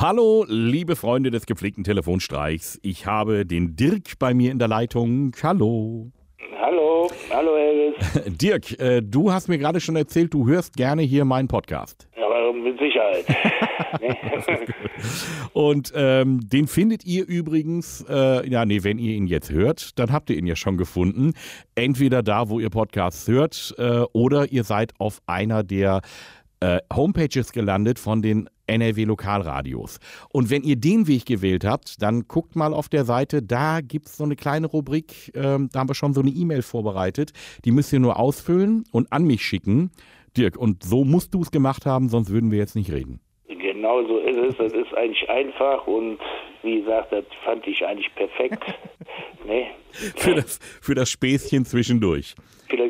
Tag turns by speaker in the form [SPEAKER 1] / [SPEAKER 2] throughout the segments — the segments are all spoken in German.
[SPEAKER 1] Hallo, liebe Freunde des gepflegten Telefonstreichs. Ich habe den Dirk bei mir in der Leitung. Hallo.
[SPEAKER 2] Hallo, hallo Elvis.
[SPEAKER 1] Dirk, äh, du hast mir gerade schon erzählt, du hörst gerne hier meinen Podcast.
[SPEAKER 2] Aber mit Sicherheit.
[SPEAKER 1] Und ähm, den findet ihr übrigens, äh, ja, nee, wenn ihr ihn jetzt hört, dann habt ihr ihn ja schon gefunden. Entweder da, wo ihr Podcasts hört, äh, oder ihr seid auf einer der äh, Homepages gelandet von den NRW Lokalradios. Und wenn ihr den Weg gewählt habt, dann guckt mal auf der Seite, da gibt es so eine kleine Rubrik, ähm, da haben wir schon so eine E-Mail vorbereitet. Die müsst ihr nur ausfüllen und an mich schicken. Dirk, und so musst du es gemacht haben, sonst würden wir jetzt nicht reden.
[SPEAKER 2] Genau so ist es. Das ist eigentlich einfach und wie gesagt, das fand ich eigentlich perfekt. ne?
[SPEAKER 1] Für das, für das Späßchen zwischendurch.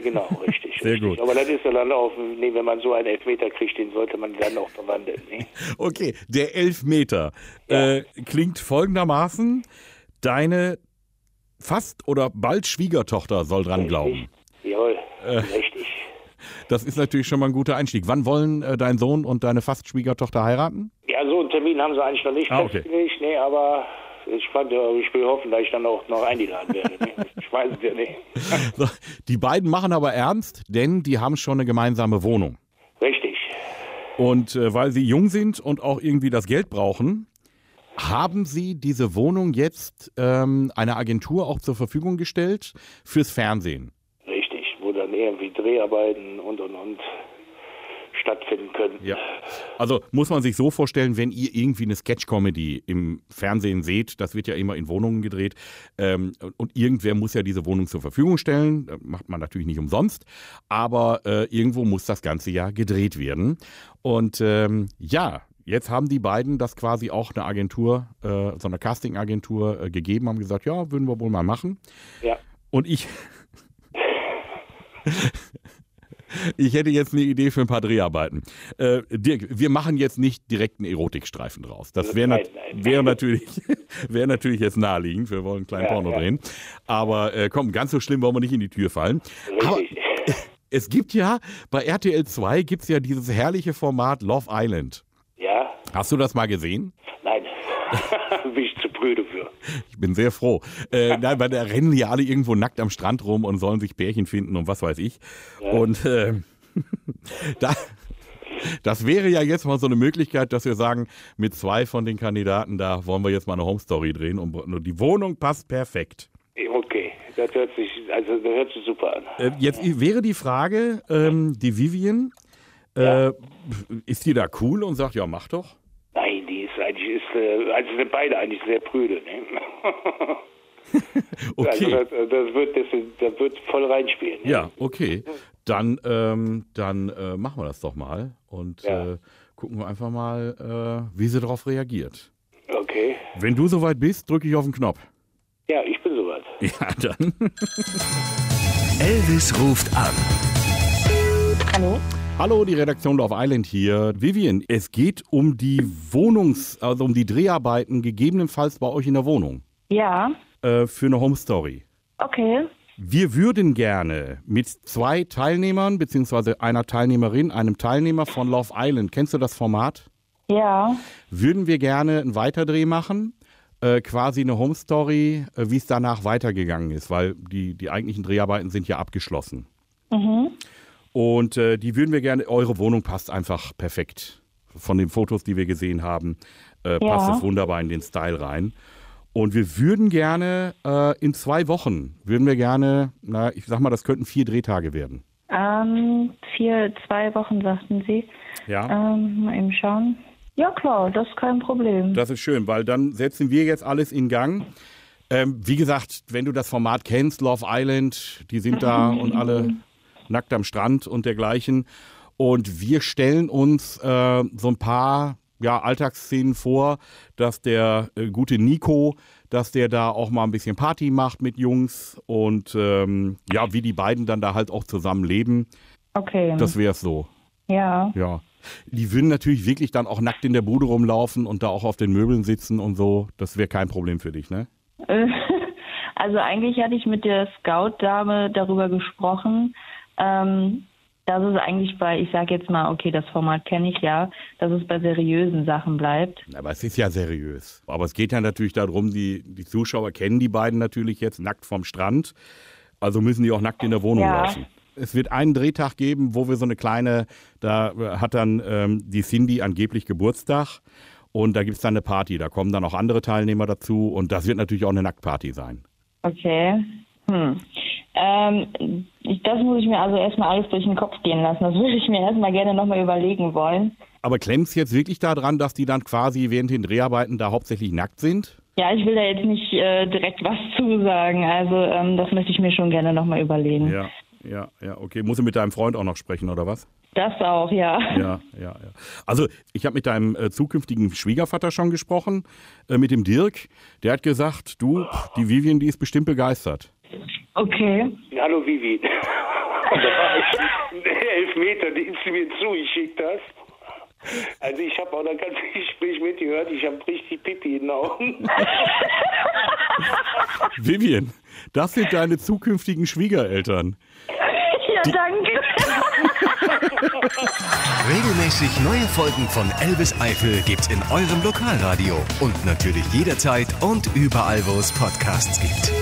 [SPEAKER 2] Genau, richtig.
[SPEAKER 1] Sehr
[SPEAKER 2] richtig.
[SPEAKER 1] gut.
[SPEAKER 2] Aber das ist ja dann auch, nee, wenn man so einen Elfmeter kriegt, den sollte man dann auch verwandeln. Ne?
[SPEAKER 1] Okay, der Elfmeter äh, klingt folgendermaßen: Deine fast oder bald Schwiegertochter soll dran glauben.
[SPEAKER 2] Jawohl,
[SPEAKER 1] Äh.
[SPEAKER 2] richtig.
[SPEAKER 1] Das ist natürlich schon mal ein guter Einstieg. Wann wollen äh, dein Sohn und deine fast Schwiegertochter heiraten?
[SPEAKER 2] Ja, so einen Termin haben sie eigentlich noch nicht
[SPEAKER 1] Ah, okay.
[SPEAKER 2] festgelegt, nee, aber ich, fand, ja, ich will hoffen, dass ich dann auch noch eingeladen werde. Ne? Ich weiß es ja nicht.
[SPEAKER 1] Die beiden machen aber ernst, denn die haben schon eine gemeinsame Wohnung.
[SPEAKER 2] Richtig.
[SPEAKER 1] Und äh, weil sie jung sind und auch irgendwie das Geld brauchen, haben sie diese Wohnung jetzt ähm, einer Agentur auch zur Verfügung gestellt fürs Fernsehen.
[SPEAKER 2] Richtig, wo dann irgendwie Dreharbeiten und und und stattfinden können.
[SPEAKER 1] Ja. Also muss man sich so vorstellen, wenn ihr irgendwie eine Sketch-Comedy im Fernsehen seht, das wird ja immer in Wohnungen gedreht, ähm, und irgendwer muss ja diese Wohnung zur Verfügung stellen, Das macht man natürlich nicht umsonst, aber äh, irgendwo muss das Ganze ja gedreht werden. Und ähm, ja, jetzt haben die beiden das quasi auch eine Agentur, äh, so eine Casting-Agentur äh, gegeben, haben gesagt, ja, würden wir wohl mal machen.
[SPEAKER 2] Ja.
[SPEAKER 1] Und ich. Ich hätte jetzt eine Idee für ein paar Dreharbeiten. Äh, Dirk, wir machen jetzt nicht direkt einen Erotikstreifen draus. Das wäre nat wär natürlich, wär natürlich jetzt naheliegend. Wir wollen einen kleinen
[SPEAKER 2] Ja,
[SPEAKER 1] Porno
[SPEAKER 2] ja.
[SPEAKER 1] drehen. Aber äh, komm, ganz so schlimm wollen wir nicht in die Tür fallen. Aber es gibt ja, bei RTL 2 gibt es ja dieses herrliche Format Love Island.
[SPEAKER 2] ja?
[SPEAKER 1] Hast du das mal gesehen?
[SPEAKER 2] Nein. Bin ich zu prüde für.
[SPEAKER 1] Ich bin sehr froh. Äh, nein, weil da rennen ja alle irgendwo nackt am Strand rum und sollen sich Pärchen finden und was weiß ich. Und äh, da, das wäre ja jetzt mal so eine Möglichkeit, dass wir sagen, mit zwei von den Kandidaten, da wollen wir jetzt mal eine Home Story drehen und die Wohnung passt perfekt.
[SPEAKER 2] Okay, das hört sich, also das hört sich super an.
[SPEAKER 1] Äh, jetzt wäre die Frage, ähm, die Vivian, äh, ist die da cool und sagt, ja, mach doch?
[SPEAKER 2] Eigentlich, ist, äh, also sind beide eigentlich sehr prüde. Ne?
[SPEAKER 1] Okay.
[SPEAKER 2] Also das, das, wird, das, das wird voll reinspielen. ne?
[SPEAKER 1] Ja, okay. Dann, ähm, dann äh, machen wir das doch mal und
[SPEAKER 2] Ja.
[SPEAKER 1] äh, gucken wir einfach mal, äh, wie sie darauf reagiert.
[SPEAKER 2] Okay.
[SPEAKER 1] Wenn du soweit bist, drücke ich auf den Knopf.
[SPEAKER 2] Ja, ich bin soweit.
[SPEAKER 1] Ja, dann.
[SPEAKER 3] Elvis ruft an.
[SPEAKER 4] Hallo?
[SPEAKER 1] Hallo, die Redaktion Love Island hier. Vivian, es geht um die Wohnungs-, also um die Dreharbeiten, gegebenenfalls bei euch in der Wohnung,
[SPEAKER 4] Ja,
[SPEAKER 1] äh, für eine Home Story.
[SPEAKER 4] okay.
[SPEAKER 1] Wir würden gerne mit zwei Teilnehmern, beziehungsweise einer Teilnehmerin, einem Teilnehmer von Love Island, kennst du das Format?
[SPEAKER 4] Ja,
[SPEAKER 1] würden wir gerne einen Weiterdreh machen. Äh, quasi eine Home Story, äh, wie es danach weitergegangen ist, weil die, die eigentlichen Dreharbeiten sind ja abgeschlossen. Und äh, die würden wir gerne, eure Wohnung passt einfach perfekt. Von den Fotos, die wir gesehen haben, äh, passt
[SPEAKER 4] Ja.
[SPEAKER 1] es wunderbar in den Style rein. Und wir würden gerne äh, in zwei Wochen, würden wir gerne, na, ich sag mal, das könnten vier Drehtage werden.
[SPEAKER 4] ähm, vier, zwei Wochen sagten Sie.
[SPEAKER 1] Ja.
[SPEAKER 4] Ähm, mal eben schauen. Ja, klar, das ist kein Problem.
[SPEAKER 1] Das ist schön, weil dann setzen wir jetzt alles in Gang. Ähm, wie gesagt, wenn du das Format kennst, Love Island, die sind da und alle nackt am Strand und dergleichen. Und wir stellen uns äh, so ein paar ja, Alltagsszenen vor, dass der äh, gute Nico, dass der da auch mal ein bisschen Party macht mit Jungs und ähm, ja, wie die beiden dann da halt auch zusammen leben.
[SPEAKER 4] Okay.
[SPEAKER 1] Das wäre es so.
[SPEAKER 4] ja.
[SPEAKER 1] Ja. Die würden natürlich wirklich dann auch nackt in der Bude rumlaufen und da auch auf den Möbeln sitzen und so. Das wäre kein Problem für dich, ne?
[SPEAKER 4] Also eigentlich hatte ich mit der Scout-Dame darüber gesprochen, ähm, Das ist eigentlich bei, ich sage jetzt mal, okay, das Format kenne ich ja, dass es bei seriösen Sachen bleibt.
[SPEAKER 1] Aber es ist ja seriös. Aber es geht ja natürlich darum, die, die Zuschauer kennen die beiden natürlich jetzt nackt vom Strand. Also müssen die auch nackt in der Wohnung
[SPEAKER 4] Ja.
[SPEAKER 1] laufen. Es wird einen Drehtag geben, wo wir so eine kleine, da äh, hat dann ähm, die Cindy angeblich Geburtstag und da gibt es dann eine Party. Da kommen dann auch andere Teilnehmer dazu und das wird natürlich auch eine Nacktparty sein.
[SPEAKER 4] Okay. Hm. Ähm, das muss ich mir also erstmal alles durch den Kopf gehen lassen. Das würde ich mir erstmal gerne nochmal überlegen wollen.
[SPEAKER 1] Aber klemmt es jetzt wirklich daran, dass die dann quasi während den Dreharbeiten da hauptsächlich nackt sind?
[SPEAKER 4] Ja, ich will da jetzt nicht äh, direkt was zu sagen. Also ähm, das möchte ich mir schon gerne nochmal überlegen.
[SPEAKER 1] Ja, ja, ja, okay. Muss ich mit deinem Freund auch noch sprechen, oder was?
[SPEAKER 4] Das auch, ja.
[SPEAKER 1] Ja, ja, ja. Also ich habe mit deinem äh, zukünftigen Schwiegervater schon gesprochen, äh, mit dem Dirk. Der hat gesagt, du, die Vivian, die ist bestimmt begeistert.
[SPEAKER 4] Okay.
[SPEAKER 2] Hallo Vivi. Und da war ich der Elfmeter, den du mir zugeschickt hast. Also ich habe auch das ganze Gespräch mitgehört. Ich habe richtig Pipi in den Augen.
[SPEAKER 1] Vivian, das sind deine zukünftigen Schwiegereltern.
[SPEAKER 4] Ja, danke.
[SPEAKER 3] Regelmäßig neue Folgen von Elvis Eifel gibt's in eurem Lokalradio und natürlich jederzeit und überall, wo es Podcasts gibt.